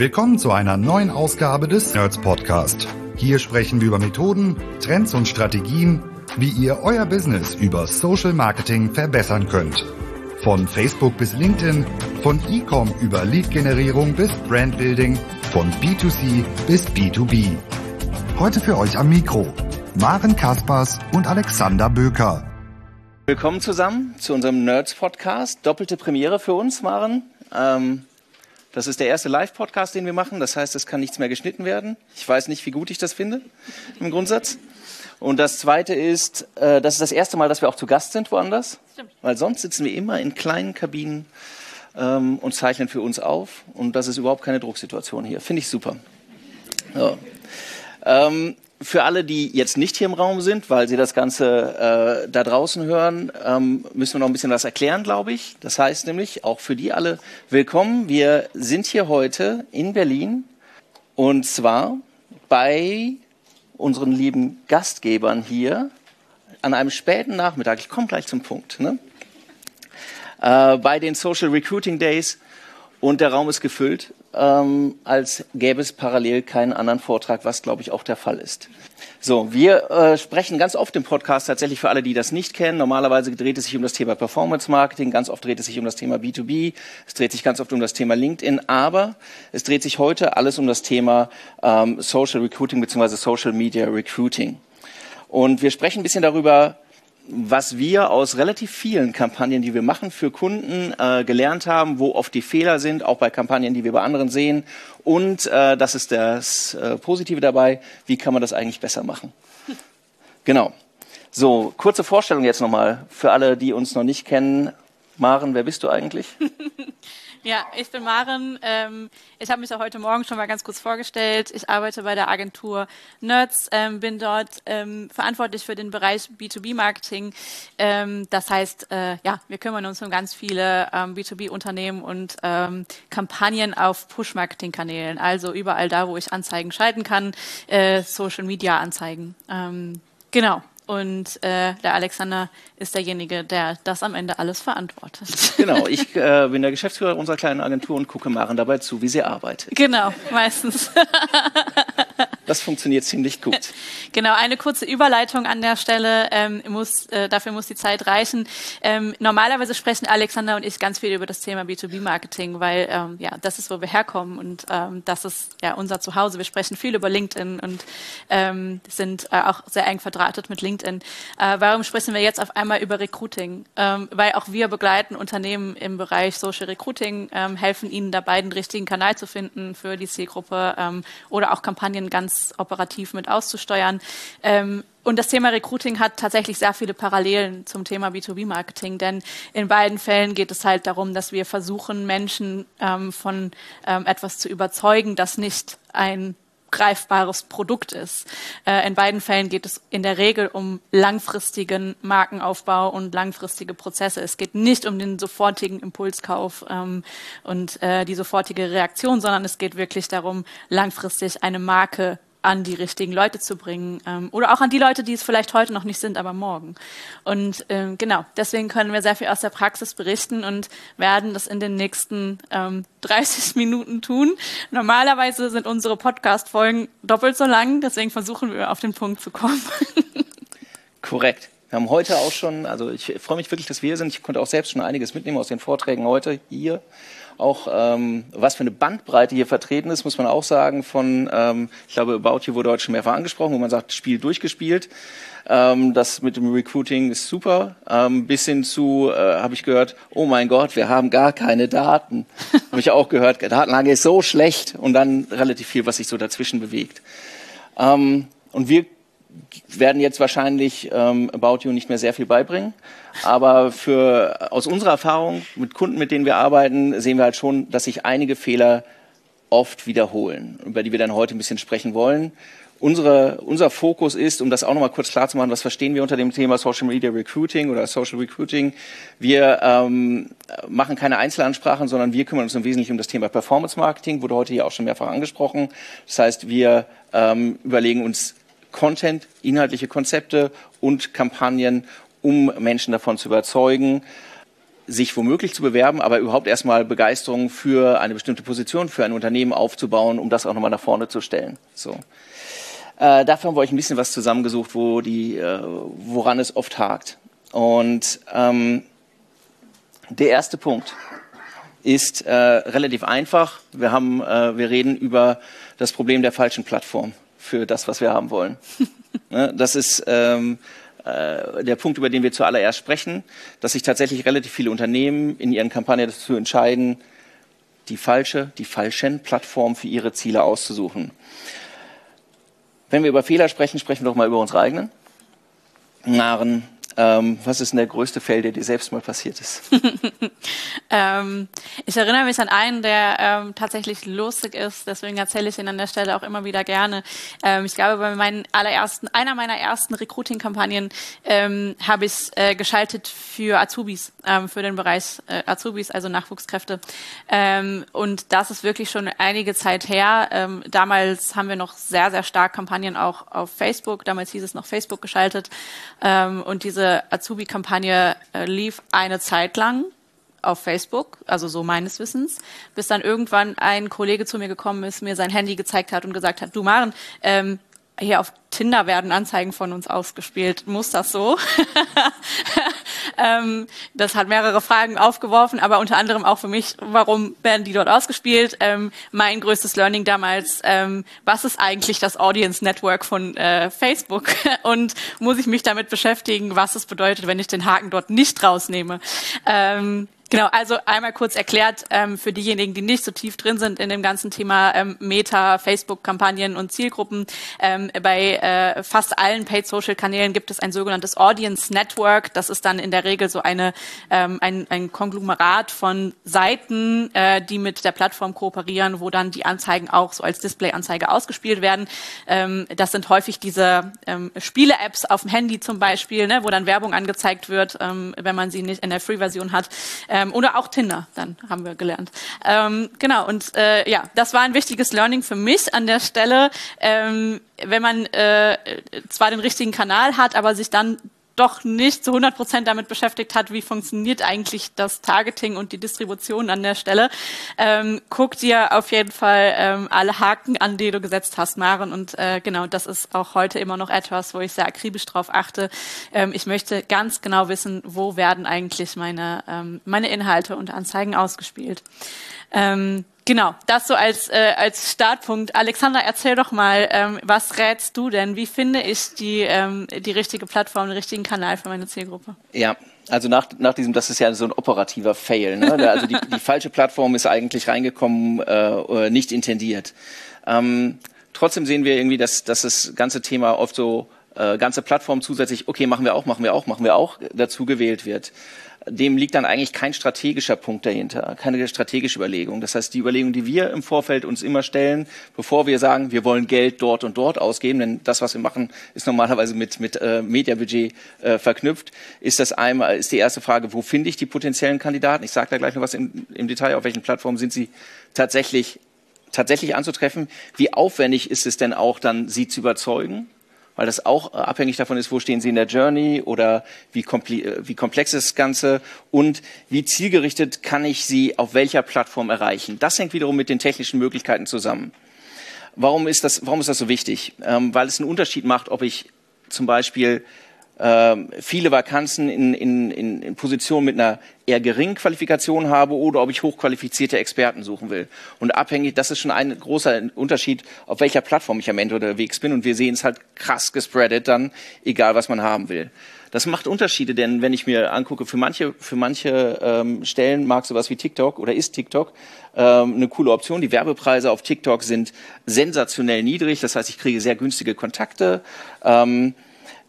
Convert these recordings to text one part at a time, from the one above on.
Willkommen zu einer neuen Ausgabe des Nerds Podcast. Hier sprechen wir über Methoden, Trends und Strategien, wie ihr euer Business über Social Marketing verbessern könnt. Von Facebook bis LinkedIn, von E-Com über Lead-Generierung bis Brandbuilding, von B2C bis B2B. Heute für euch am Mikro Maren Kaspers und Alexander Böker. Willkommen zusammen zu unserem Nerds Podcast. Doppelte Premiere für uns, Maren. Ähm, das ist der erste Live-Podcast, den wir machen. Das heißt, es kann nichts mehr geschnitten werden. Ich weiß nicht, wie gut ich das finde im Grundsatz. Und das Zweite ist, äh, das ist das erste Mal, dass wir auch zu Gast sind woanders. Stimmt. Weil sonst sitzen wir immer in kleinen Kabinen ähm, und zeichnen für uns auf. Und das ist überhaupt keine Drucksituation hier. Finde ich super. So. Ähm, für alle, die jetzt nicht hier im Raum sind, weil sie das Ganze äh, da draußen hören, ähm, müssen wir noch ein bisschen was erklären, glaube ich. Das heißt nämlich, auch für die alle willkommen. Wir sind hier heute in Berlin und zwar bei unseren lieben Gastgebern hier an einem späten Nachmittag. Ich komme gleich zum Punkt. Ne? Äh, bei den Social Recruiting Days und der Raum ist gefüllt, ähm, als gäbe es parallel keinen anderen Vortrag, was glaube ich auch der Fall ist. So, wir äh, sprechen ganz oft im Podcast tatsächlich für alle, die das nicht kennen. Normalerweise dreht es sich um das Thema Performance Marketing, ganz oft dreht es sich um das Thema B2B, es dreht sich ganz oft um das Thema LinkedIn, aber es dreht sich heute alles um das Thema ähm, Social Recruiting bzw. Social Media Recruiting. Und wir sprechen ein bisschen darüber, was wir aus relativ vielen Kampagnen, die wir machen für Kunden, äh, gelernt haben, wo oft die Fehler sind, auch bei Kampagnen, die wir bei anderen sehen. Und äh, das ist das äh, Positive dabei, wie kann man das eigentlich besser machen. Genau. So, kurze Vorstellung jetzt nochmal für alle, die uns noch nicht kennen. Maren, wer bist du eigentlich? Ja, ich bin Maren. Ähm, ich habe mich auch heute Morgen schon mal ganz kurz vorgestellt. Ich arbeite bei der Agentur Nerds, ähm, bin dort ähm, verantwortlich für den Bereich B2B-Marketing. Ähm, das heißt, äh, ja, wir kümmern uns um ganz viele ähm, B2B-Unternehmen und ähm, Kampagnen auf Push-Marketing-Kanälen. Also überall da, wo ich Anzeigen schalten kann, äh, Social-Media-Anzeigen. genau. Und äh, der Alexander ist derjenige, der das am Ende alles verantwortet. Genau, ich äh, bin der Geschäftsführer unserer kleinen Agentur und gucke Maren dabei zu, wie sie arbeitet. Genau, meistens. Das funktioniert ziemlich gut. Genau, eine kurze Überleitung an der Stelle. Ähm, muss, äh, dafür muss die Zeit reichen. Ähm, normalerweise sprechen Alexander und ich ganz viel über das Thema B2B-Marketing, weil ähm, ja, das ist, wo wir herkommen und ähm, das ist ja unser Zuhause. Wir sprechen viel über LinkedIn und ähm, sind äh, auch sehr eng verdrahtet mit LinkedIn. Äh, warum sprechen wir jetzt auf einmal über Recruiting? Ähm, weil auch wir begleiten Unternehmen im Bereich Social Recruiting, helfen ihnen dabei, den richtigen Kanal zu finden für die Zielgruppe oder auch Kampagnen ganz operativ mit auszusteuern. Ähm, und das Thema Recruiting hat tatsächlich sehr viele Parallelen zum Thema B2B-Marketing, denn in beiden Fällen geht es halt darum, dass wir versuchen, Menschen ähm, von ähm, etwas zu überzeugen, das nicht ein greifbares Produkt ist. Äh, in beiden Fällen geht es in der Regel um langfristigen Markenaufbau und langfristige Prozesse. Es geht nicht um den sofortigen Impulskauf ähm, und äh, die sofortige Reaktion, sondern es geht wirklich darum, langfristig eine Marke an die richtigen Leute zu bringen ähm, oder auch an die Leute, die es vielleicht heute noch nicht sind, aber morgen. Und ähm, genau, deswegen können wir sehr viel aus der Praxis berichten und werden das in den nächsten ähm, 30 Minuten tun. Normalerweise sind unsere Podcast-Folgen doppelt so lang, deswegen versuchen wir auf den Punkt zu kommen. Korrekt. Wir haben heute auch schon, also ich freue mich wirklich, dass wir hier sind. Ich konnte auch selbst schon einiges mitnehmen aus den Vorträgen heute hier auch ähm, was für eine Bandbreite hier vertreten ist, muss man auch sagen. Von, ähm, ich glaube, About You wurde heute schon mehrfach angesprochen, wo man sagt, Spiel durchgespielt. Ähm, das mit dem Recruiting ist super. Ähm, bis hin zu, äh, habe ich gehört, oh mein Gott, wir haben gar keine Daten. habe ich auch gehört, Datenlage ist so schlecht und dann relativ viel, was sich so dazwischen bewegt. Ähm, und wir werden jetzt wahrscheinlich ähm, About You nicht mehr sehr viel beibringen. Aber für, aus unserer Erfahrung mit Kunden, mit denen wir arbeiten, sehen wir halt schon, dass sich einige Fehler oft wiederholen, über die wir dann heute ein bisschen sprechen wollen. Unsere, unser Fokus ist, um das auch nochmal kurz klar zu machen, was verstehen wir unter dem Thema Social Media Recruiting oder Social Recruiting. Wir ähm, machen keine Einzelansprachen, sondern wir kümmern uns im Wesentlichen um das Thema Performance Marketing, wurde heute hier auch schon mehrfach angesprochen. Das heißt, wir ähm, überlegen uns Content, inhaltliche Konzepte und Kampagnen, um Menschen davon zu überzeugen. sich womöglich zu bewerben, aber überhaupt erstmal Begeisterung für eine bestimmte Position, für ein Unternehmen aufzubauen, um das auch nochmal nach vorne zu stellen. So. Äh, dafür haben wir euch ein bisschen was zusammengesucht, wo die, äh, woran es oft hakt. Und ähm, der erste Punkt ist äh, relativ einfach. Wir, haben, äh, wir reden über das Problem der falschen Plattform für das, was wir haben wollen. ne? Das ist ähm, äh, der Punkt, über den wir zuallererst sprechen, dass sich tatsächlich relativ viele Unternehmen in ihren Kampagnen dazu entscheiden, die falsche, die falschen Plattformen für ihre Ziele auszusuchen. Wenn wir über Fehler sprechen, sprechen wir doch mal über unsere eigenen. Naren, ähm, was ist denn der größte Fail, der dir selbst mal passiert ist? ähm, ich erinnere mich an einen, der ähm, tatsächlich lustig ist, deswegen erzähle ich ihn an der Stelle auch immer wieder gerne. Ähm, ich glaube, bei meinen allerersten, einer meiner ersten Recruiting-Kampagnen ähm, habe ich äh, geschaltet für Azubis, ähm, für den Bereich äh, Azubis, also Nachwuchskräfte. und das ist wirklich schon einige Zeit her. damals haben wir noch sehr, sehr stark Kampagnen auch auf Facebook, damals hieß es noch Facebook geschaltet. und diese Azubi-Kampagne äh, lief eine Zeit lang auf Facebook, also so meines Wissens, bis dann irgendwann ein Kollege zu mir gekommen ist, mir sein Handy gezeigt hat und gesagt hat, du Maren, ähm, hier auf Tinder werden Anzeigen von uns ausgespielt. Muss das so? ähm, das hat mehrere Fragen aufgeworfen, aber unter anderem auch für mich, warum werden die dort ausgespielt? Ähm, mein größtes Learning damals, ähm, was ist eigentlich das Audience Network von äh, Facebook? Und muss ich mich damit beschäftigen, was es bedeutet, wenn ich den Haken dort nicht rausnehme? Ähm, Genau, also einmal kurz erklärt ähm, für diejenigen, die nicht so tief drin sind in dem ganzen Thema ähm, Meta, Facebook-Kampagnen und Zielgruppen. Ähm, bei äh, fast allen Paid-Social-Kanälen gibt es ein sogenanntes Audience Network. Das ist dann in der Regel so eine, ähm, ein, ein Konglomerat von Seiten, äh, die mit der Plattform kooperieren, wo dann die Anzeigen auch so als Display-Anzeige ausgespielt werden. Ähm, das sind häufig diese ähm, Spiele-Apps auf dem Handy zum Beispiel, ne, wo dann Werbung angezeigt wird, wenn man sie nicht in der Free-Version hat. Ähm, oder auch Tinder, dann haben wir gelernt. Ähm, genau, und äh, ja, das war ein wichtiges Learning für mich an der Stelle. Ähm, wenn man äh, zwar den richtigen Kanal hat, aber sich dann doch nicht zu 100 Prozent damit beschäftigt hat, wie funktioniert eigentlich das Targeting und die Distribution an der Stelle, ähm, guck dir auf jeden Fall ähm, alle Haken an, die du gesetzt hast, Maren. Und äh, genau, das ist auch heute immer noch etwas, wo ich sehr akribisch drauf achte. Ähm, ich möchte ganz genau wissen, wo werden eigentlich meine, ähm, meine Inhalte und Anzeigen ausgespielt. Ähm, Genau, das so als, äh, als Startpunkt. Alexander, erzähl doch mal, ähm, was rätst du denn? Wie finde ich die, ähm, die richtige Plattform, den richtigen Kanal für meine Zielgruppe? Ja, also nach, nach diesem, das ist ja so ein operativer Fail. Ne? Also die, die falsche Plattform ist eigentlich reingekommen, äh, nicht intendiert. Ähm, trotzdem sehen wir irgendwie, dass, dass das ganze Thema oft so äh, ganze Plattform zusätzlich, okay, machen wir auch, machen wir auch, machen wir auch, dazu gewählt wird dem liegt dann eigentlich kein strategischer Punkt dahinter, keine strategische Überlegung. Das heißt, die Überlegung, die wir im Vorfeld uns immer stellen, bevor wir sagen, wir wollen Geld dort und dort ausgeben, denn das, was wir machen, ist normalerweise mit, mit äh, Mediabudget äh, verknüpft, ist das einmal, ist die erste Frage, wo finde ich die potenziellen Kandidaten? Ich sage da gleich noch was im, im Detail, auf welchen Plattformen sind sie tatsächlich tatsächlich anzutreffen. Wie aufwendig ist es denn auch dann, sie zu überzeugen? Weil das auch äh, abhängig davon ist, wo stehen Sie in der Journey oder wie, äh, wie komplex ist das Ganze und wie zielgerichtet kann ich Sie auf welcher Plattform erreichen. Das hängt wiederum mit den technischen Möglichkeiten zusammen. Warum ist das, warum ist das so wichtig? Ähm, weil es einen Unterschied macht, ob ich zum Beispiel viele Vakanzen in, in, in, in Positionen mit einer eher geringen Qualifikation habe oder ob ich hochqualifizierte Experten suchen will. Und abhängig, das ist schon ein großer Unterschied, auf welcher Plattform ich am Ende unterwegs bin. Und wir sehen es halt krass gespreadet dann, egal was man haben will. Das macht Unterschiede, denn wenn ich mir angucke, für manche, für manche ähm, Stellen mag sowas wie TikTok oder ist TikTok ähm, eine coole Option. Die Werbepreise auf TikTok sind sensationell niedrig, das heißt, ich kriege sehr günstige Kontakte. Ähm,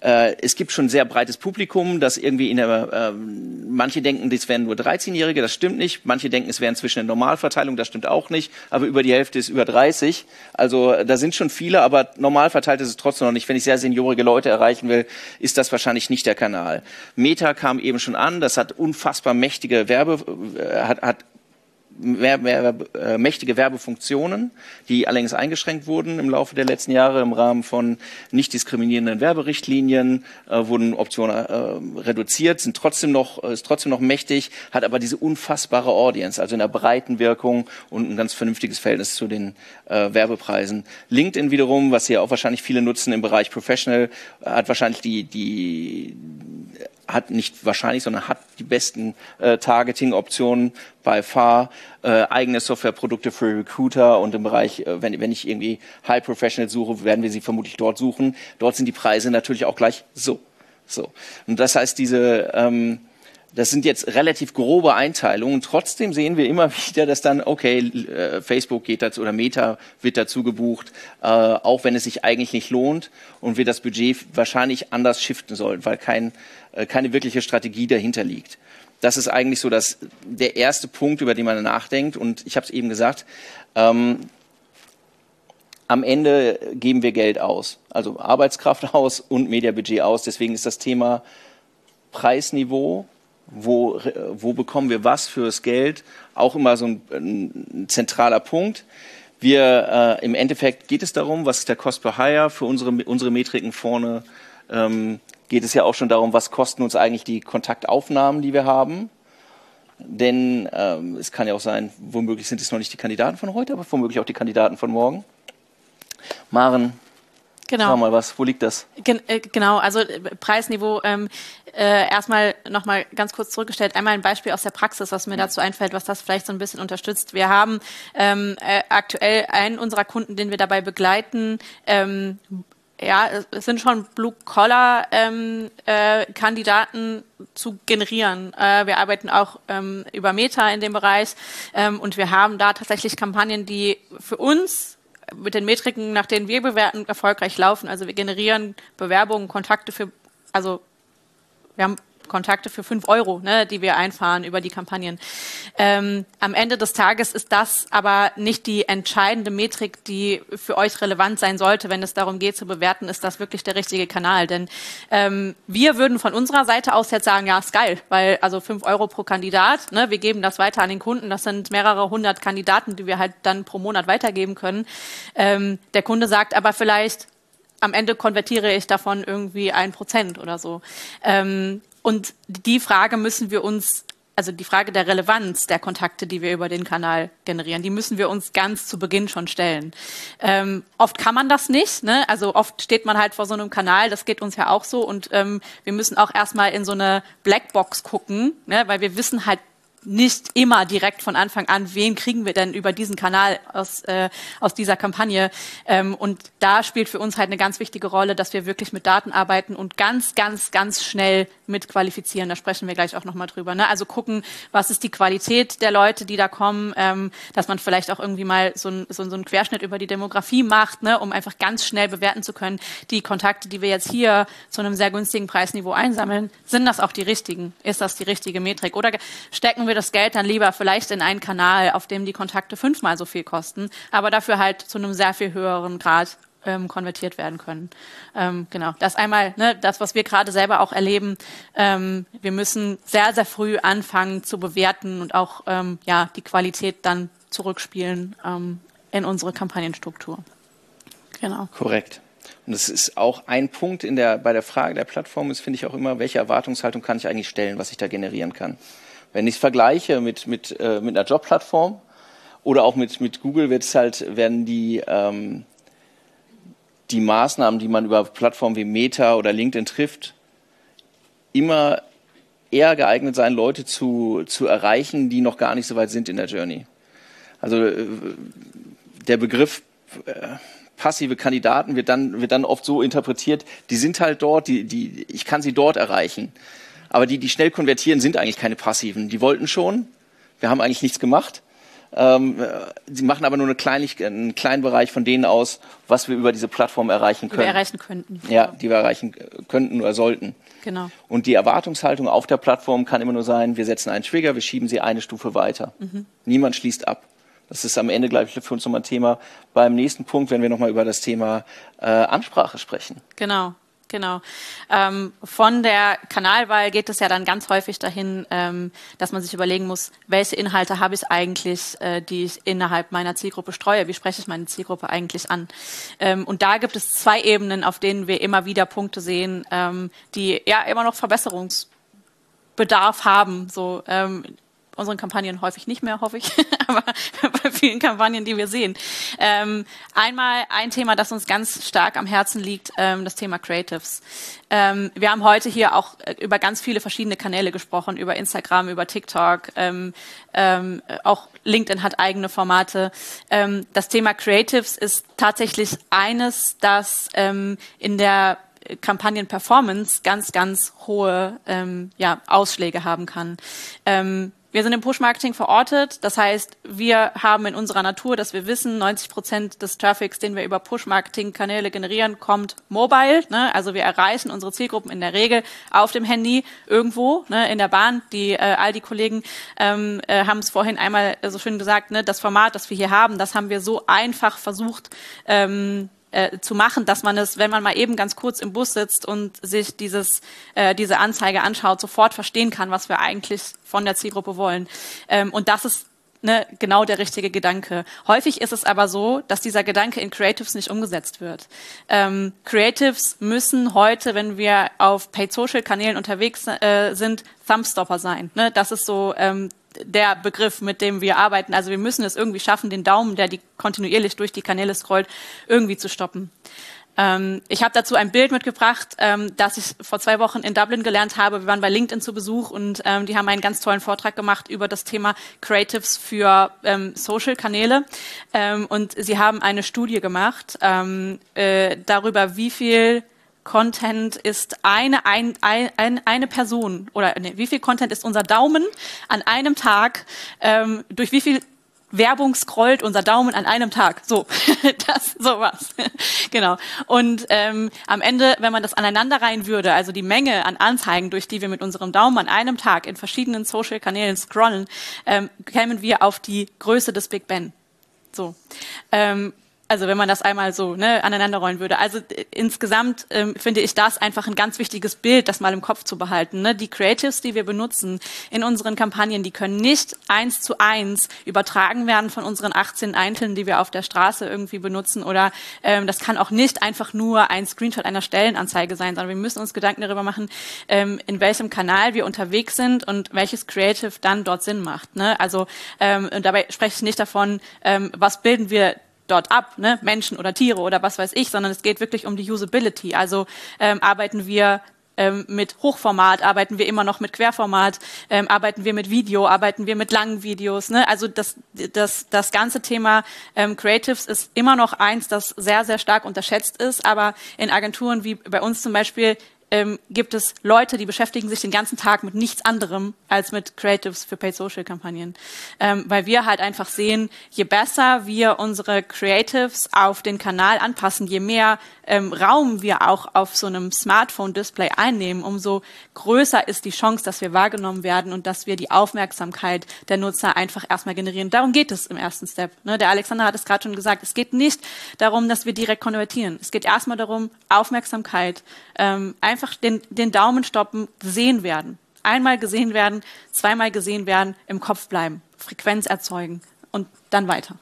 äh, es gibt schon sehr breites Publikum, das irgendwie in der, äh, manche denken, das wären nur 13-Jährige, das stimmt nicht. Manche denken, es wären zwischen der Normalverteilung, das stimmt auch nicht. Aber über die Hälfte ist über 30. Also da sind schon viele, aber normal verteilt ist es trotzdem noch nicht. Wenn ich sehr seniorige Leute erreichen will, ist das wahrscheinlich nicht der Kanal. Meta kam eben schon an, das hat unfassbar mächtige Werbe, äh, hat, hat mehr, mehr äh, mächtige Werbefunktionen, die allerdings eingeschränkt wurden im Laufe der letzten Jahre im Rahmen von nicht diskriminierenden Werberichtlinien, äh, wurden Optionen äh, reduziert, sind trotzdem noch, ist trotzdem noch mächtig, hat aber diese unfassbare Audience, also in der breiten Wirkung und ein ganz vernünftiges Verhältnis zu den äh, Werbepreisen. LinkedIn wiederum, was hier auch wahrscheinlich viele nutzen im Bereich Professional, hat wahrscheinlich die, die hat nicht wahrscheinlich, sondern hat die besten äh, Targeting-Optionen bei far, äh, eigene Softwareprodukte für Recruiter und im Bereich, äh, wenn, wenn ich irgendwie High Professional suche, werden wir sie vermutlich dort suchen. Dort sind die Preise natürlich auch gleich so. So. Und das heißt, diese, ähm, das sind jetzt relativ grobe Einteilungen. Trotzdem sehen wir immer wieder, dass dann, okay, äh, Facebook geht dazu oder Meta wird dazu gebucht, äh, auch wenn es sich eigentlich nicht lohnt und wir das Budget wahrscheinlich anders shiften sollen, weil kein, äh, keine wirkliche Strategie dahinter liegt. Das ist eigentlich so das, der erste Punkt, über den man nachdenkt. Und ich habe es eben gesagt, ähm, am Ende geben wir Geld aus, also Arbeitskraft aus und Mediabudget aus. Deswegen ist das Thema Preisniveau wo, wo bekommen wir was fürs Geld, auch immer so ein, ein zentraler Punkt. Wir, äh, im Endeffekt geht es darum, was ist der Cost per Hire für unsere, unsere Metriken vorne, ähm, geht es ja auch schon darum, was kosten uns eigentlich die Kontaktaufnahmen, die wir haben. Denn ähm, es kann ja auch sein, womöglich sind es noch nicht die Kandidaten von heute, aber womöglich auch die Kandidaten von morgen. Maren, Genau. Sag mal was, wo liegt das? Gen äh, genau, also äh, Preisniveau. Ähm, äh, erstmal nochmal ganz kurz zurückgestellt, einmal ein Beispiel aus der Praxis, was mir dazu einfällt, was das vielleicht so ein bisschen unterstützt. Wir haben ähm, äh, aktuell einen unserer Kunden, den wir dabei begleiten, ähm, ja, es sind schon Blue-Collar-Kandidaten ähm, äh, zu generieren. Äh, wir arbeiten auch ähm, über Meta in dem Bereich ähm, und wir haben da tatsächlich Kampagnen, die für uns mit den Metriken, nach denen wir bewerten, erfolgreich laufen. Also wir generieren Bewerbungen, Kontakte für, also wir haben Kontakte für fünf Euro, ne, die wir einfahren über die Kampagnen. Ähm, am Ende des Tages ist das aber nicht die entscheidende Metrik, die für euch relevant sein sollte, wenn es darum geht zu bewerten, ist das wirklich der richtige Kanal. Denn ähm, wir würden von unserer Seite aus jetzt sagen, ja, ist geil, weil also fünf Euro pro Kandidat, ne, wir geben das weiter an den Kunden, das sind mehrere hundert Kandidaten, die wir halt dann pro Monat weitergeben können. Ähm, der Kunde sagt aber vielleicht, am Ende konvertiere ich davon irgendwie ein Prozent oder so. Ähm, und die Frage müssen wir uns, also die Frage der Relevanz der Kontakte, die wir über den Kanal generieren, die müssen wir uns ganz zu Beginn schon stellen. Ähm, oft kann man das nicht, ne? also oft steht man halt vor so einem Kanal, das geht uns ja auch so und ähm, wir müssen auch erstmal in so eine Blackbox gucken, ne? weil wir wissen halt nicht immer direkt von Anfang an, wen kriegen wir denn über diesen Kanal aus, äh, aus dieser Kampagne. Ähm, und da spielt für uns halt eine ganz wichtige Rolle, dass wir wirklich mit Daten arbeiten und ganz, ganz, ganz schnell mit qualifizieren. Da sprechen wir gleich auch nochmal drüber. Ne? Also gucken, was ist die Qualität der Leute, die da kommen, ähm, dass man vielleicht auch irgendwie mal so, ein, so, so einen Querschnitt über die Demografie macht, ne? um einfach ganz schnell bewerten zu können, die Kontakte, die wir jetzt hier zu einem sehr günstigen Preisniveau einsammeln, sind das auch die richtigen? Ist das die richtige Metrik? Oder stecken wir wir das Geld dann lieber vielleicht in einen Kanal, auf dem die Kontakte fünfmal so viel kosten, aber dafür halt zu einem sehr viel höheren Grad ähm, konvertiert werden können. Ähm, genau, das einmal, ne, das, was wir gerade selber auch erleben. Ähm, wir müssen sehr, sehr früh anfangen zu bewerten und auch ähm, ja, die Qualität dann zurückspielen ähm, in unsere Kampagnenstruktur. Genau. Korrekt. Und das ist auch ein Punkt in der, bei der Frage der Plattform, ist, finde ich auch immer, welche Erwartungshaltung kann ich eigentlich stellen, was ich da generieren kann. Wenn ich es vergleiche mit, mit, äh, mit einer Jobplattform oder auch mit, mit Google, wird es halt, werden die, ähm, die Maßnahmen, die man über Plattformen wie Meta oder LinkedIn trifft, immer eher geeignet sein, Leute zu, zu erreichen, die noch gar nicht so weit sind in der Journey. Also äh, der Begriff äh, passive Kandidaten wird dann, wird dann oft so interpretiert, die sind halt dort, die, die, ich kann sie dort erreichen. Aber die, die schnell konvertieren, sind eigentlich keine passiven. Die wollten schon. Wir haben eigentlich nichts gemacht. Ähm, sie machen aber nur eine Kleinig einen kleinen Bereich von denen aus, was wir über diese Plattform erreichen können. Die wir erreichen könnten. Ja, die wir erreichen könnten oder sollten. Genau. Und die Erwartungshaltung auf der Plattform kann immer nur sein, wir setzen einen Trigger, wir schieben sie eine Stufe weiter. Mhm. Niemand schließt ab. Das ist am Ende, glaube ich, für uns nochmal ein Thema beim nächsten Punkt, wenn wir nochmal über das Thema äh, Ansprache sprechen. Genau. Genau. Ähm, von der Kanalwahl geht es ja dann ganz häufig dahin, ähm, dass man sich überlegen muss, welche Inhalte habe ich eigentlich, äh, die ich innerhalb meiner Zielgruppe streue? Wie spreche ich meine Zielgruppe eigentlich an? Ähm, und da gibt es zwei Ebenen, auf denen wir immer wieder Punkte sehen, ähm, die ja immer noch Verbesserungsbedarf haben. So ähm, unseren Kampagnen häufig nicht mehr, hoffe ich, aber bei vielen Kampagnen, die wir sehen. Ähm, einmal ein Thema, das uns ganz stark am Herzen liegt, ähm, das Thema Creatives. Ähm, wir haben heute hier auch äh, über ganz viele verschiedene Kanäle gesprochen, über Instagram, über TikTok, ähm, ähm, auch LinkedIn hat eigene Formate. Ähm, das Thema Creatives ist tatsächlich eines, das in der Kampagnen-Performance ganz, ganz hohe ähm, ja, Ausschläge haben kann. Ähm, wir sind im Push-Marketing verortet. Das heißt, wir haben in unserer Natur, dass wir wissen, 90 Prozent des Traffics, den wir über Push-Marketing-Kanäle generieren, kommt mobile. Ne? Also wir erreichen unsere Zielgruppen in der Regel auf dem Handy irgendwo ne? in der Bahn. Die äh, all die Kollegen ähm, äh, haben es vorhin einmal so schön gesagt. Ne? Das Format, das wir hier haben, das haben wir so einfach versucht. Ähm, äh, zu machen, dass man es, wenn man mal eben ganz kurz im Bus sitzt und sich dieses, äh, diese Anzeige anschaut, sofort verstehen kann, was wir eigentlich von der Zielgruppe wollen. Ähm, und das ist ne, genau der richtige Gedanke. Häufig ist es aber so, dass dieser Gedanke in Creatives nicht umgesetzt wird. Ähm, Creatives müssen heute, wenn wir auf Paid Social Kanälen unterwegs äh, sind, Thumbstopper sein. Ne? Das ist so ähm, der Begriff, mit dem wir arbeiten. Also wir müssen es irgendwie schaffen, den Daumen, der die kontinuierlich durch die Kanäle scrollt, irgendwie zu stoppen. Ähm, ich habe dazu ein Bild mitgebracht, ähm, das ich vor zwei Wochen in Dublin gelernt habe. Wir waren bei LinkedIn zu Besuch und ähm, die haben einen ganz tollen Vortrag gemacht über das Thema Creatives für ähm, Social-Kanäle. Ähm, und sie haben eine Studie gemacht ähm, äh, darüber, wie viel Content ist eine, ein, ein, eine Person oder nee, wie viel Content ist unser Daumen an einem Tag, ähm, durch wie viel Werbung scrollt unser Daumen an einem Tag. So, das sowas. genau. Und ähm, am Ende, wenn man das aneinander rein würde, also die Menge an Anzeigen, durch die wir mit unserem Daumen an einem Tag in verschiedenen Social-Kanälen scrollen, ähm, kämen wir auf die Größe des Big Ben. So. Ähm, also wenn man das einmal so ne, aneinanderrollen würde. Also äh, insgesamt ähm, finde ich das einfach ein ganz wichtiges Bild, das mal im Kopf zu behalten. Ne? Die Creatives, die wir benutzen in unseren Kampagnen, die können nicht eins zu eins übertragen werden von unseren 18 Einteln, die wir auf der Straße irgendwie benutzen. Oder ähm, das kann auch nicht einfach nur ein Screenshot einer Stellenanzeige sein, sondern wir müssen uns Gedanken darüber machen, ähm, in welchem Kanal wir unterwegs sind und welches Creative dann dort Sinn macht. Ne? Also ähm, und dabei spreche ich nicht davon, ähm, was bilden wir dort ab, ne? Menschen oder Tiere oder was weiß ich, sondern es geht wirklich um die Usability. Also ähm, arbeiten wir ähm, mit Hochformat, arbeiten wir immer noch mit Querformat, ähm, arbeiten wir mit Video, arbeiten wir mit langen Videos. Ne? Also das, das, das ganze Thema ähm, Creatives ist immer noch eins, das sehr, sehr stark unterschätzt ist, aber in Agenturen wie bei uns zum Beispiel ähm, gibt es Leute, die beschäftigen sich den ganzen Tag mit nichts anderem als mit Creatives für Paid Social Kampagnen. Ähm, weil wir halt einfach sehen, je besser wir unsere Creatives auf den Kanal anpassen, je mehr ähm, Raum wir auch auf so einem Smartphone-Display einnehmen, umso größer ist die Chance, dass wir wahrgenommen werden und dass wir die Aufmerksamkeit der Nutzer einfach erstmal generieren. Darum geht es im ersten Step. Ne? Der Alexander hat es gerade schon gesagt. Es geht nicht darum, dass wir direkt konvertieren. Es geht erstmal darum, Aufmerksamkeit, ähm, einfach den, den Daumen stoppen, gesehen werden. Einmal gesehen werden, zweimal gesehen werden, im Kopf bleiben, Frequenz erzeugen und dann weiter.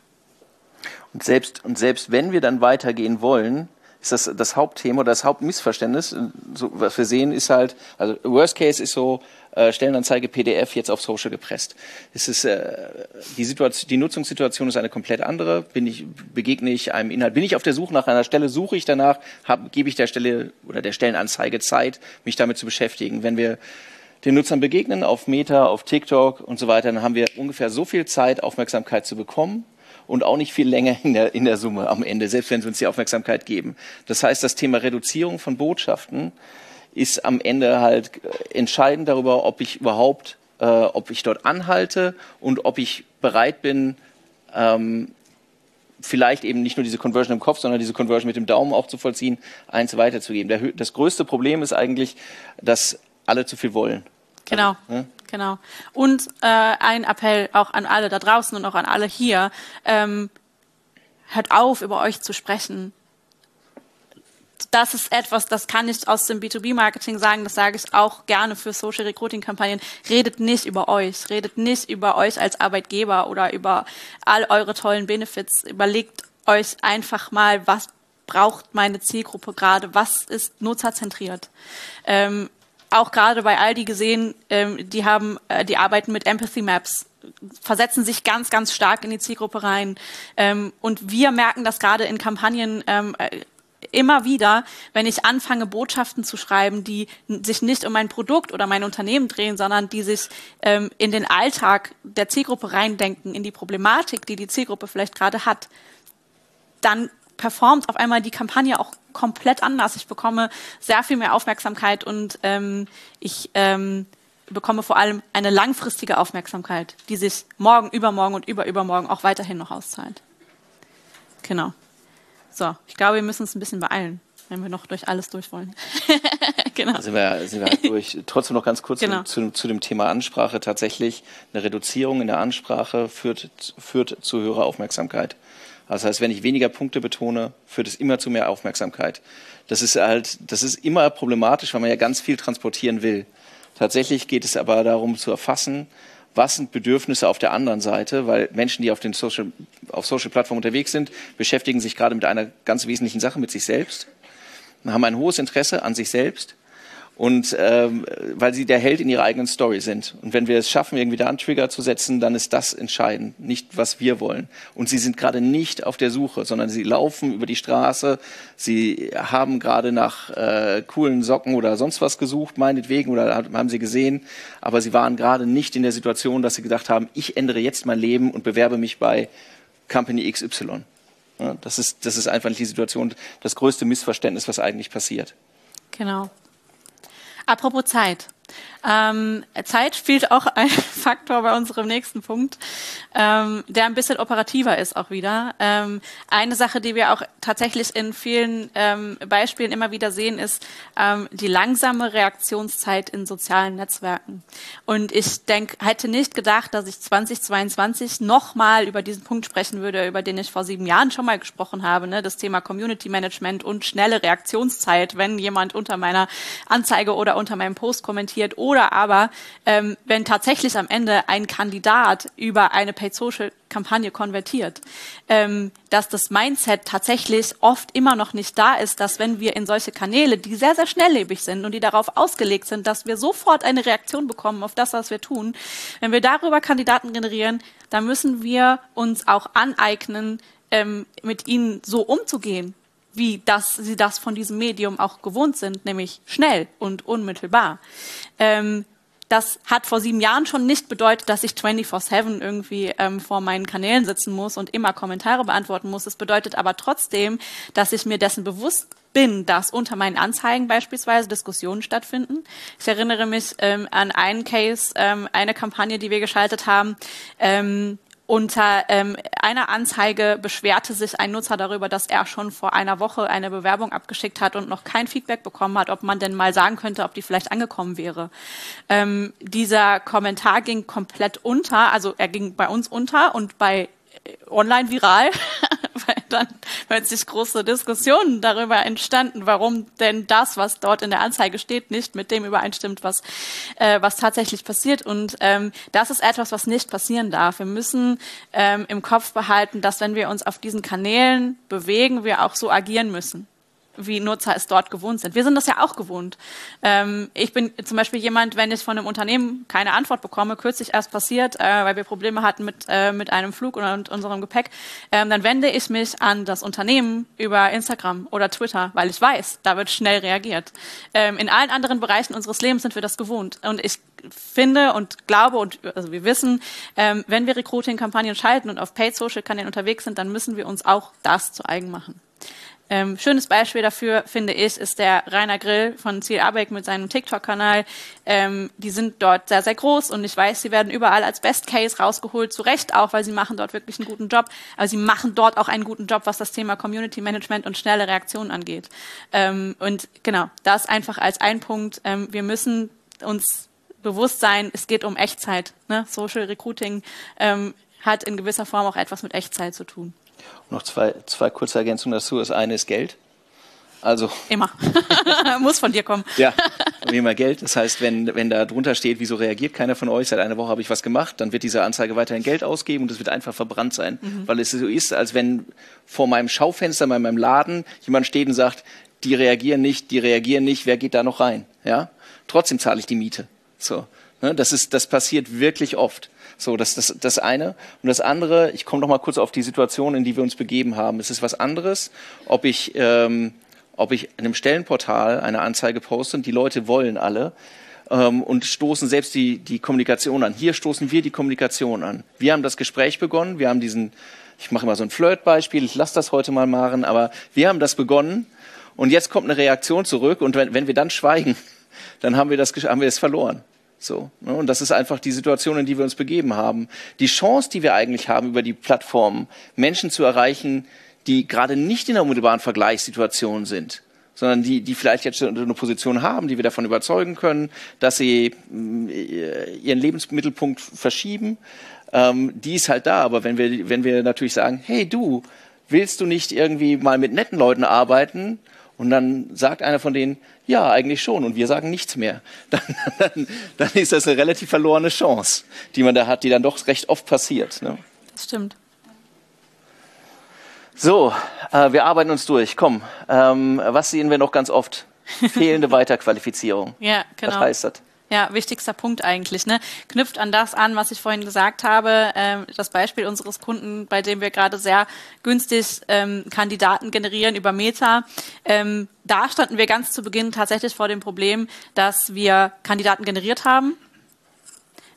Und selbst, und selbst wenn wir dann weitergehen wollen, ist das das Hauptthema oder das Hauptmissverständnis. So, was wir sehen, ist halt, also Worst Case ist so, äh, Stellenanzeige PDF jetzt auf Social gepresst. Es ist, äh, die, Situation, die Nutzungssituation ist eine komplett andere. Bin ich, begegne ich einem Inhalt, bin ich auf der Suche nach einer Stelle, suche ich danach, hab, gebe ich der Stelle oder der Stellenanzeige Zeit, mich damit zu beschäftigen. Wenn wir den Nutzern begegnen auf Meta, auf TikTok und so weiter, dann haben wir ungefähr so viel Zeit, Aufmerksamkeit zu bekommen und auch nicht viel länger in der, in der Summe am Ende, selbst wenn sie uns die Aufmerksamkeit geben. Das heißt, das Thema Reduzierung von Botschaften ist am Ende halt entscheidend darüber, ob ich überhaupt, äh, ob ich dort anhalte und ob ich bereit bin, ähm, vielleicht eben nicht nur diese Conversion im Kopf, sondern diese Conversion mit dem Daumen auch zu vollziehen, eins weiterzugeben. Der, das größte Problem ist eigentlich, dass alle zu viel wollen. Genau. Also, ne? Genau. Und äh, ein Appell auch an alle da draußen und auch an alle hier. Ähm, hört auf, über euch zu sprechen. Das ist etwas, das kann ich aus dem B2B-Marketing sagen, das sage ich auch gerne für Social Recruiting-Kampagnen. Redet nicht über euch, redet nicht über euch als Arbeitgeber oder über all eure tollen Benefits. Überlegt euch einfach mal, was braucht meine Zielgruppe gerade, was ist nutzerzentriert. Ähm, auch gerade bei Aldi gesehen, ähm, die haben, äh, die arbeiten mit Empathy Maps, versetzen sich ganz, ganz stark in die Zielgruppe rein. Ähm, und wir merken das gerade in Kampagnen ähm, äh, immer wieder, wenn ich anfange, Botschaften zu schreiben, die sich nicht um mein Produkt oder mein Unternehmen drehen, sondern die sich ähm, in den Alltag der Zielgruppe reindenken, in die Problematik, die die Zielgruppe vielleicht gerade hat, dann performt auf einmal die Kampagne auch komplett anders. Ich bekomme sehr viel mehr Aufmerksamkeit und ähm, ich ähm, bekomme vor allem eine langfristige Aufmerksamkeit, die sich morgen, übermorgen und überübermorgen auch weiterhin noch auszahlt. Genau. So, ich glaube, wir müssen uns ein bisschen beeilen, wenn wir noch durch alles durch wollen. genau. Sind wir, sind wir halt durch. Trotzdem noch ganz kurz genau. zu, zu, dem Thema Ansprache. Tatsächlich eine Reduzierung in der Ansprache führt, führt zu höherer Aufmerksamkeit. Das heißt, wenn ich weniger Punkte betone, führt es immer zu mehr Aufmerksamkeit. Das ist halt, das ist immer problematisch, weil man ja ganz viel transportieren will. Tatsächlich geht es aber darum zu erfassen, was sind Bedürfnisse auf der anderen Seite, weil Menschen, die auf den Social, auf Social Plattformen unterwegs sind, beschäftigen sich gerade mit einer ganz wesentlichen Sache, mit sich selbst, haben ein hohes Interesse an sich selbst und ähm, weil sie der Held in ihrer eigenen Story sind. Und wenn wir es schaffen, irgendwie da einen Trigger zu setzen, dann ist das entscheidend, nicht was wir wollen. Und sie sind gerade nicht auf der Suche, sondern sie laufen über die Straße, sie haben gerade nach äh, coolen Socken oder sonst was gesucht, meinetwegen, oder haben sie gesehen, aber sie waren gerade nicht in der Situation, dass sie gedacht haben, ich ändere jetzt mein Leben und bewerbe mich bei Company XY. Ja, das, ist, das ist einfach die Situation, das größte Missverständnis, was eigentlich passiert. Genau. Apropos Zeit. Ähm, Zeit spielt auch ein Faktor bei unserem nächsten Punkt, ähm, der ein bisschen operativer ist auch wieder. Ähm, eine Sache, die wir auch tatsächlich in vielen ähm, Beispielen immer wieder sehen, ist ähm, die langsame Reaktionszeit in sozialen Netzwerken. Und ich denke, hätte nicht gedacht, dass ich 2022 nochmal über diesen Punkt sprechen würde, über den ich vor sieben Jahren schon mal gesprochen habe, ne? das Thema Community Management und schnelle Reaktionszeit, wenn jemand unter meiner Anzeige oder unter meinem Post kommentiert kommentiert oder aber, ähm, wenn tatsächlich am Ende ein Kandidat über eine Paid Social Kampagne konvertiert, ähm, dass das Mindset tatsächlich oft immer noch nicht da ist, dass wenn wir in solche Kanäle, die sehr, sehr schnelllebig sind und die darauf ausgelegt sind, dass wir sofort eine Reaktion bekommen auf das, was wir tun, wenn wir darüber Kandidaten generieren, dann müssen wir uns auch aneignen, ähm, mit ihnen so umzugehen, wie das, sie das von diesem Medium auch gewohnt sind, nämlich schnell und unmittelbar. Ähm, das hat vor sieben Jahren schon nicht bedeutet, dass ich 24-7 irgendwie ähm, vor meinen Kanälen sitzen muss und immer Kommentare beantworten muss. Es bedeutet aber trotzdem, dass ich mir dessen bewusst bin, dass unter meinen Anzeigen beispielsweise Diskussionen stattfinden. Ich erinnere mich ähm, an einen Case, ähm, eine Kampagne, die wir geschaltet haben. Ähm, unter ähm, einer Anzeige beschwerte sich ein Nutzer darüber, dass er schon vor einer Woche eine Bewerbung abgeschickt hat und noch kein Feedback bekommen hat, ob man denn mal sagen könnte, ob die vielleicht angekommen wäre. Ähm, dieser Kommentar ging komplett unter, also er ging bei uns unter und bei online viral, dann plötzlich große Diskussionen darüber entstanden, warum denn das, was dort in der Anzeige steht, nicht mit dem übereinstimmt, was, äh, was tatsächlich passiert. Und ähm, das ist etwas, was nicht passieren darf. Wir müssen ähm, im Kopf behalten, dass wenn wir uns auf diesen Kanälen bewegen, wir auch so agieren müssen wie Nutzer es dort gewohnt sind. Wir sind das ja auch gewohnt. Ähm, ich bin zum Beispiel jemand, wenn ich von einem Unternehmen keine Antwort bekomme, kürzlich erst passiert, äh, weil wir Probleme hatten mit, äh, mit einem Flug und unserem Gepäck, ähm, dann wende ich mich an das Unternehmen über Instagram oder Twitter, weil ich weiß, da wird schnell reagiert. Ähm, in allen anderen Bereichen unseres Lebens sind wir das gewohnt. Und ich finde und glaube und also wir wissen, ähm, wenn wir Recruiting-Kampagnen schalten und auf Paid-Social-Kanälen unterwegs sind, dann müssen wir uns auch das zu eigen machen. Ähm, schönes Beispiel dafür, finde ich, ist der Rainer Grill von Ziel Abeck mit seinem TikTok-Kanal. Ähm, die sind dort sehr, sehr groß und ich weiß, sie werden überall als Best Case rausgeholt, zu Recht auch, weil sie machen dort wirklich einen guten Job. Aber sie machen dort auch einen guten Job, was das Thema Community Management und schnelle Reaktionen angeht. Ähm, und genau, das einfach als ein Punkt. Ähm, wir müssen uns bewusst sein, es geht um Echtzeit. Ne? Social Recruiting ähm, hat in gewisser Form auch etwas mit Echtzeit zu tun. Noch zwei, zwei kurze Ergänzungen dazu. Das eine ist Geld. Also immer. Muss von dir kommen. Ja, immer Geld. Das heißt, wenn, wenn da drunter steht, wieso reagiert keiner von euch, seit einer Woche habe ich was gemacht, dann wird diese Anzeige weiterhin Geld ausgeben und es wird einfach verbrannt sein. Mhm. Weil es so ist, als wenn vor meinem Schaufenster, bei meinem Laden jemand steht und sagt, die reagieren nicht, die reagieren nicht, wer geht da noch rein? Ja? Trotzdem zahle ich die Miete. So. Ne? Das ist, das passiert wirklich oft. So, das das, das eine. Und das andere, ich komme noch mal kurz auf die Situation, in die wir uns begeben haben. Es ist was anderes, ob ich, ähm, ob ich in einem Stellenportal eine Anzeige poste und die Leute wollen alle ähm, und stoßen selbst die, die Kommunikation an. Hier stoßen wir die Kommunikation an. Wir haben das Gespräch begonnen, wir haben diesen, ich mache immer so ein Flirt-Beispiel, ich lasse das heute mal machen, aber wir haben das begonnen und jetzt kommt eine Reaktion zurück und wenn, wenn wir dann schweigen, dann haben wir das, haben wir es verloren. So, ne? Und das ist einfach die Situation, in die wir uns begeben haben. Die Chance, die wir eigentlich haben, über die Plattformen Menschen zu erreichen, die gerade nicht in der unmittelbaren Vergleichssituation sind, sondern die, die vielleicht jetzt eine Position haben, die wir davon überzeugen können, dass sie äh, ihren Lebensmittelpunkt verschieben, ähm, die ist halt da. Aber wenn wir, wenn wir natürlich sagen, hey du, willst du nicht irgendwie mal mit netten Leuten arbeiten? Und dann sagt einer von denen, ja, eigentlich schon. Und wir sagen nichts mehr. Dann, dann, dann ist das eine relativ verlorene Chance, die man da hat, die dann doch recht oft passiert. Ne? Das stimmt. So, äh, wir arbeiten uns durch. Komm, ähm, was sehen wir noch ganz oft? Fehlende Weiterqualifizierung. ja, genau. Was heißt das? Ja, wichtigster Punkt eigentlich. Ne? Knüpft an das an, was ich vorhin gesagt habe. Ähm, das Beispiel unseres Kunden, bei dem wir gerade sehr günstig ähm, Kandidaten generieren über Meta. Ähm, da standen wir ganz zu Beginn tatsächlich vor dem Problem, dass wir Kandidaten generiert haben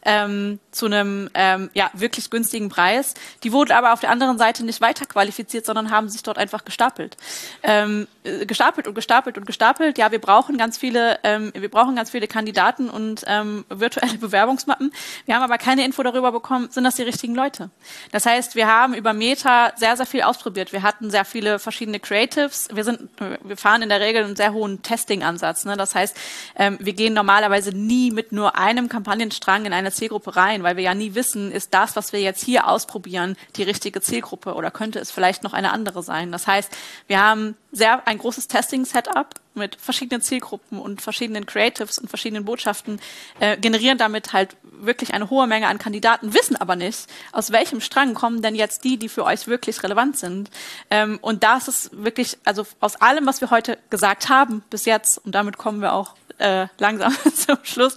ähm, zu einem ähm, ja, wirklich günstigen Preis. Die wurden aber auf der anderen Seite nicht weiterqualifiziert, sondern haben sich dort einfach gestapelt. Ähm, äh, gestapelt und gestapelt und gestapelt. Ja, wir brauchen ganz viele, ähm, wir brauchen ganz viele Kandidaten und ähm, virtuelle Bewerbungsmappen. Wir haben aber keine Info darüber bekommen, sind das die richtigen Leute. Das heißt, wir haben über Meta sehr, sehr viel ausprobiert. Wir hatten sehr viele verschiedene Creatives. Wir sind, wir fahren in der Regel einen sehr hohen Testing-Ansatz. Ne? Das heißt, ähm, wir gehen normalerweise nie mit nur einem Kampagnenstrang in eine Zielgruppe rein, weil wir ja nie wissen, ist das, was wir jetzt hier ausprobieren, die richtige Zielgruppe oder könnte es vielleicht noch eine andere sein. Das heißt, wir haben sehr ein großes Testing-Setup mit verschiedenen Zielgruppen und verschiedenen Creatives und verschiedenen Botschaften, äh, generieren damit halt wirklich eine hohe Menge an Kandidaten, wissen aber nicht, aus welchem Strang kommen denn jetzt die, die für euch wirklich relevant sind. Ähm, und das ist wirklich, also aus allem, was wir heute gesagt haben bis jetzt, und damit kommen wir auch äh, langsam zum Schluss,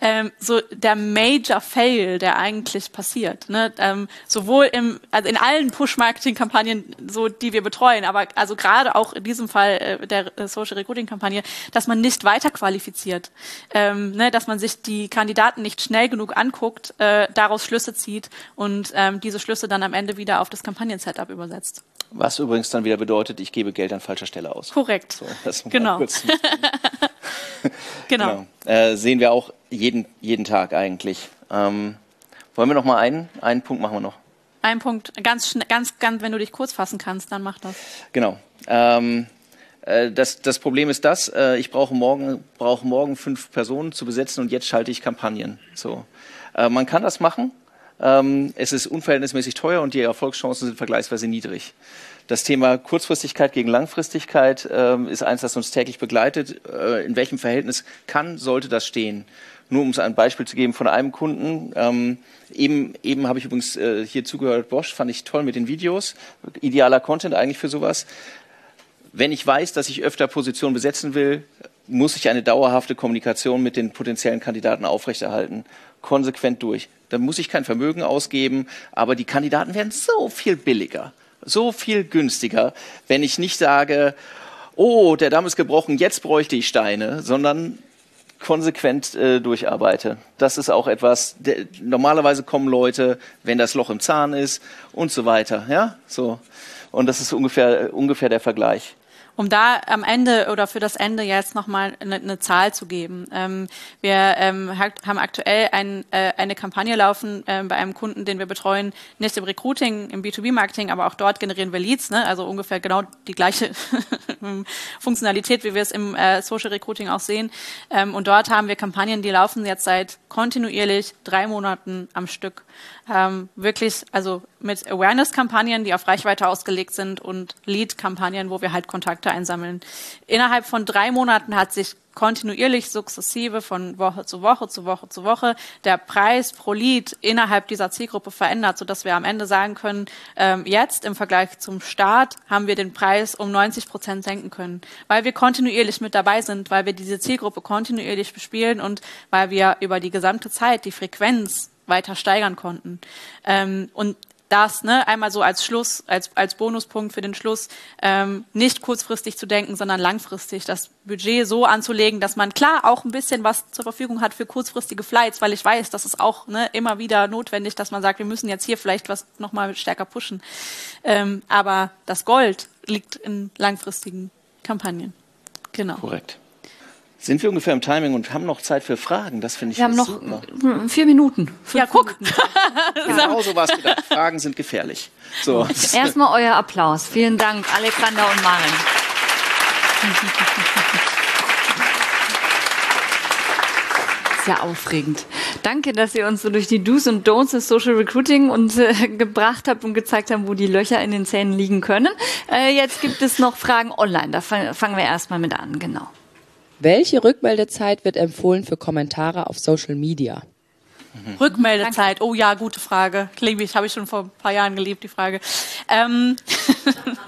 ähm, so der Major Fail, der eigentlich passiert. Ne? Ähm, sowohl im, also in allen Push-Marketing-Kampagnen, so die wir betreuen, aber also gerade auch in diesem Fall äh, der äh, Social Recruiting-Kampagne, dass man nicht weiterqualifiziert, ähm, ne? dass man sich die Kandidaten nicht schnell genug anguckt, äh, daraus Schlüsse zieht und ähm, diese Schlüsse dann am Ende wieder auf das Kampagnen-Setup übersetzt. Was übrigens dann wieder bedeutet, ich gebe Geld an falscher Stelle aus. Korrekt. So, genau. genau. genau. Äh, sehen wir auch jeden, jeden Tag eigentlich. Ähm, wollen wir noch mal einen, einen Punkt machen wir noch? Ein Punkt, ganz, ganz, ganz, wenn du dich kurz fassen kannst, dann mach das. Genau. Ähm, äh, das, das Problem ist das, äh, ich brauche morgen, brauche morgen fünf Personen zu besetzen und jetzt schalte ich Kampagnen. So. Äh, man kann das machen. Ähm, es ist unverhältnismäßig teuer und die Erfolgschancen sind vergleichsweise niedrig. Das Thema Kurzfristigkeit gegen Langfristigkeit ähm, ist eins, das uns täglich begleitet. Äh, in welchem Verhältnis kann, sollte das stehen? Nur um es ein Beispiel zu geben von einem Kunden. Ähm, eben, eben habe ich übrigens äh, hier zugehört, Bosch, fand ich toll mit den Videos. Idealer Content eigentlich für sowas. Wenn ich weiß, dass ich öfter Positionen besetzen will, muss ich eine dauerhafte Kommunikation mit den potenziellen Kandidaten aufrechterhalten. Konsequent durch. Dann muss ich kein Vermögen ausgeben, aber die Kandidaten werden so viel billiger so viel günstiger, wenn ich nicht sage, oh, der Damm ist gebrochen, jetzt bräuchte ich Steine, sondern konsequent äh, durcharbeite. Das ist auch etwas, der, normalerweise kommen Leute, wenn das Loch im Zahn ist und so weiter, ja, so. Und das ist ungefähr, ungefähr der Vergleich um da am Ende oder für das Ende jetzt nochmal eine, eine Zahl zu geben. Ähm, wir ähm, haben aktuell ein, äh, eine Kampagne laufen äh, bei einem Kunden, den wir betreuen, nicht im Recruiting, im B2B-Marketing, aber auch dort generieren wir Leads, ne? also ungefähr genau die gleiche Funktionalität, wie wir es im äh, Social Recruiting auch sehen. Ähm, und dort haben wir Kampagnen, die laufen jetzt seit kontinuierlich drei Monaten am Stück. Ähm, wirklich, also mit Awareness-Kampagnen, die auf Reichweite ausgelegt sind und Lead-Kampagnen, wo wir halt Kontakte einsammeln. Innerhalb von drei Monaten hat sich kontinuierlich sukzessive von Woche zu Woche zu Woche zu Woche der Preis pro Lead innerhalb dieser Zielgruppe verändert, sodass wir am Ende sagen können, ähm, jetzt im Vergleich zum Start haben wir den Preis um 90 Prozent senken können, weil wir kontinuierlich mit dabei sind, weil wir diese Zielgruppe kontinuierlich bespielen und weil wir über die gesamte Zeit die Frequenz weiter steigern konnten. Ähm, und das ne, einmal so als Schluss, als, als Bonuspunkt für den Schluss, ähm, nicht kurzfristig zu denken, sondern langfristig das Budget so anzulegen, dass man klar auch ein bisschen was zur Verfügung hat für kurzfristige Flights, weil ich weiß, das ist auch ne, immer wieder notwendig, dass man sagt, wir müssen jetzt hier vielleicht was nochmal stärker pushen. Ähm, aber das Gold liegt in langfristigen Kampagnen. Genau. Korrekt. Sind wir ungefähr im Timing und haben noch Zeit für Fragen? Das finde ich Wir haben noch super. vier Minuten. Fünf Ja, guck. Genau so war es gedacht. Fragen sind gefährlich. So. Erstmal euer Applaus. Vielen Dank, Alexander und Maren. Sehr aufregend. Danke, dass ihr uns so durch die Do's und Don'ts des Social Recruiting und äh, gebracht habt und gezeigt habt, wo die Löcher in den Zähnen liegen können. Äh, jetzt gibt es noch Fragen online. Da fang- fangen wir erstmal mit an, genau. Welche Rückmeldezeit wird empfohlen für Kommentare auf Social Media? Rückmeldezeit. Oh ja, gute Frage. Liebe ich, habe ich schon vor ein paar Jahren geliebt, die Frage. Ähm,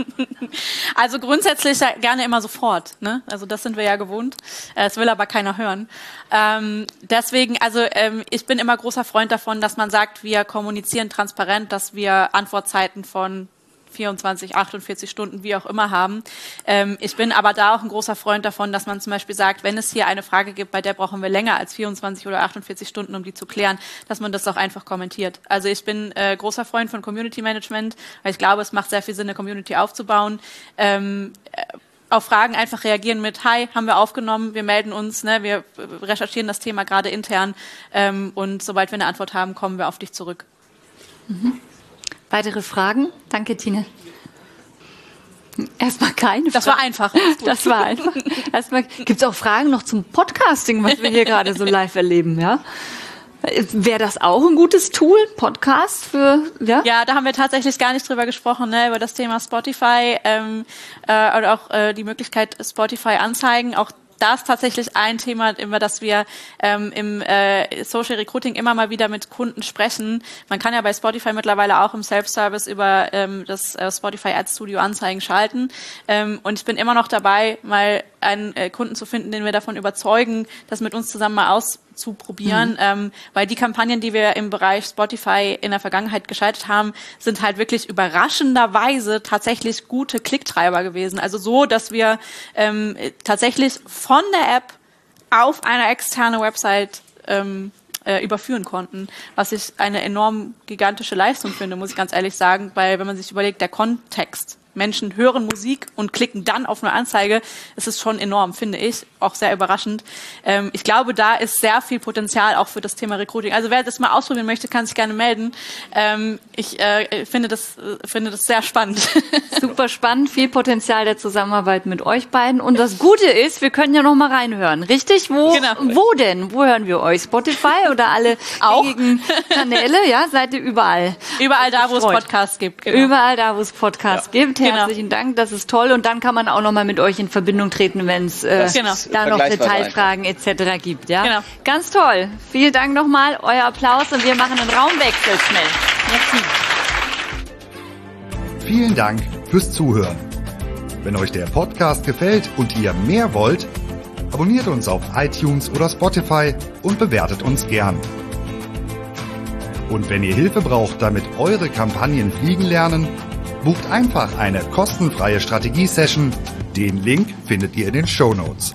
also grundsätzlich gerne immer sofort. Ne? Also das sind wir ja gewohnt. Äh, Das will aber keiner hören. Ähm, deswegen, also ähm, ich bin immer großer Freund davon, dass man sagt, wir kommunizieren transparent, dass wir Antwortzeiten von 24, 48 Stunden, wie auch immer haben. Ähm, ich bin aber da auch ein großer Freund davon, dass man zum Beispiel sagt, wenn es hier eine Frage gibt, bei der brauchen wir länger als 24 oder 48 Stunden, um die zu klären, dass man das auch einfach kommentiert. Also ich bin äh, großer Freund von Community Management, weil ich glaube, es macht sehr viel Sinn, eine Community aufzubauen. Ähm, äh, auf Fragen einfach reagieren mit Hi, haben wir aufgenommen, wir melden uns, ne, wir recherchieren das Thema gerade intern ähm, und sobald wir eine Antwort haben, kommen wir auf dich zurück. Weitere Fragen? Danke, Tine. Erstmal keine Das Fragen. war einfach. Das war einfach. Erstmal gibt es auch Fragen noch zum Podcasting, was wir hier gerade so live erleben, ja? Wäre das auch ein gutes Tool, Podcast für, ja? Ja, da haben wir tatsächlich gar nicht drüber gesprochen, ne, über das Thema Spotify ähm, äh, oder auch äh, die Möglichkeit Spotify anzeigen. Auch das tatsächlich ein Thema, über das wir ähm, im äh, Social Recruiting immer mal wieder mit Kunden sprechen. Man kann ja bei Spotify mittlerweile auch im Self-Service über ähm, das äh, Spotify Ads Studio Anzeigen schalten. Ähm, und ich bin immer noch dabei, mal einen äh, Kunden zu finden, den wir davon überzeugen, das mit uns zusammen mal auszuprobieren. Mhm. Ähm, weil die Kampagnen, die wir im Bereich Spotify in der Vergangenheit geschaltet haben, sind halt wirklich überraschenderweise tatsächlich gute Klicktreiber gewesen. Also so, dass wir ähm, tatsächlich von der App auf eine externe Website ähm, äh, überführen konnten, was ich eine enorm gigantische Leistung finde, muss ich ganz ehrlich sagen, weil wenn man sich überlegt, der Kontext, Menschen hören Musik und klicken dann auf eine Anzeige, es ist schon enorm, finde ich, auch sehr überraschend. Ähm, ich glaube, da ist sehr viel Potenzial auch für das Thema Recruiting. Also wer das mal ausprobieren möchte, kann sich gerne melden. Ähm, ich äh, finde das äh, finde das sehr spannend. Super spannend, viel Potenzial der Zusammenarbeit mit euch beiden. Und das Gute ist, wir können ja noch mal reinhören, richtig? Wo, Genau. wo denn? Wo hören wir euch? Spotify oder alle Auch. Kanäle? Ja, seid ihr überall? Überall da, wo es. Podcasts gibt. Genau. Überall da, wo es Podcasts gibt. Genau. Herzlichen Dank, das ist toll. Und dann kann man auch noch mal mit euch in Verbindung treten, wenn es äh, Genau. da noch Detailfragen etc. gibt. Ja, Genau. ganz toll. Vielen Dank nochmal, euer Applaus und wir machen einen Raumwechsel schnell. Merci. Vielen Dank fürs Zuhören. Wenn euch der Podcast gefällt und ihr mehr wollt, abonniert uns auf iTunes oder Spotify und bewertet uns gern. Und wenn ihr Hilfe braucht, damit eure Kampagnen fliegen lernen, bucht einfach eine kostenfreie Strategie-Session. Den Link findet ihr in den Show Notes.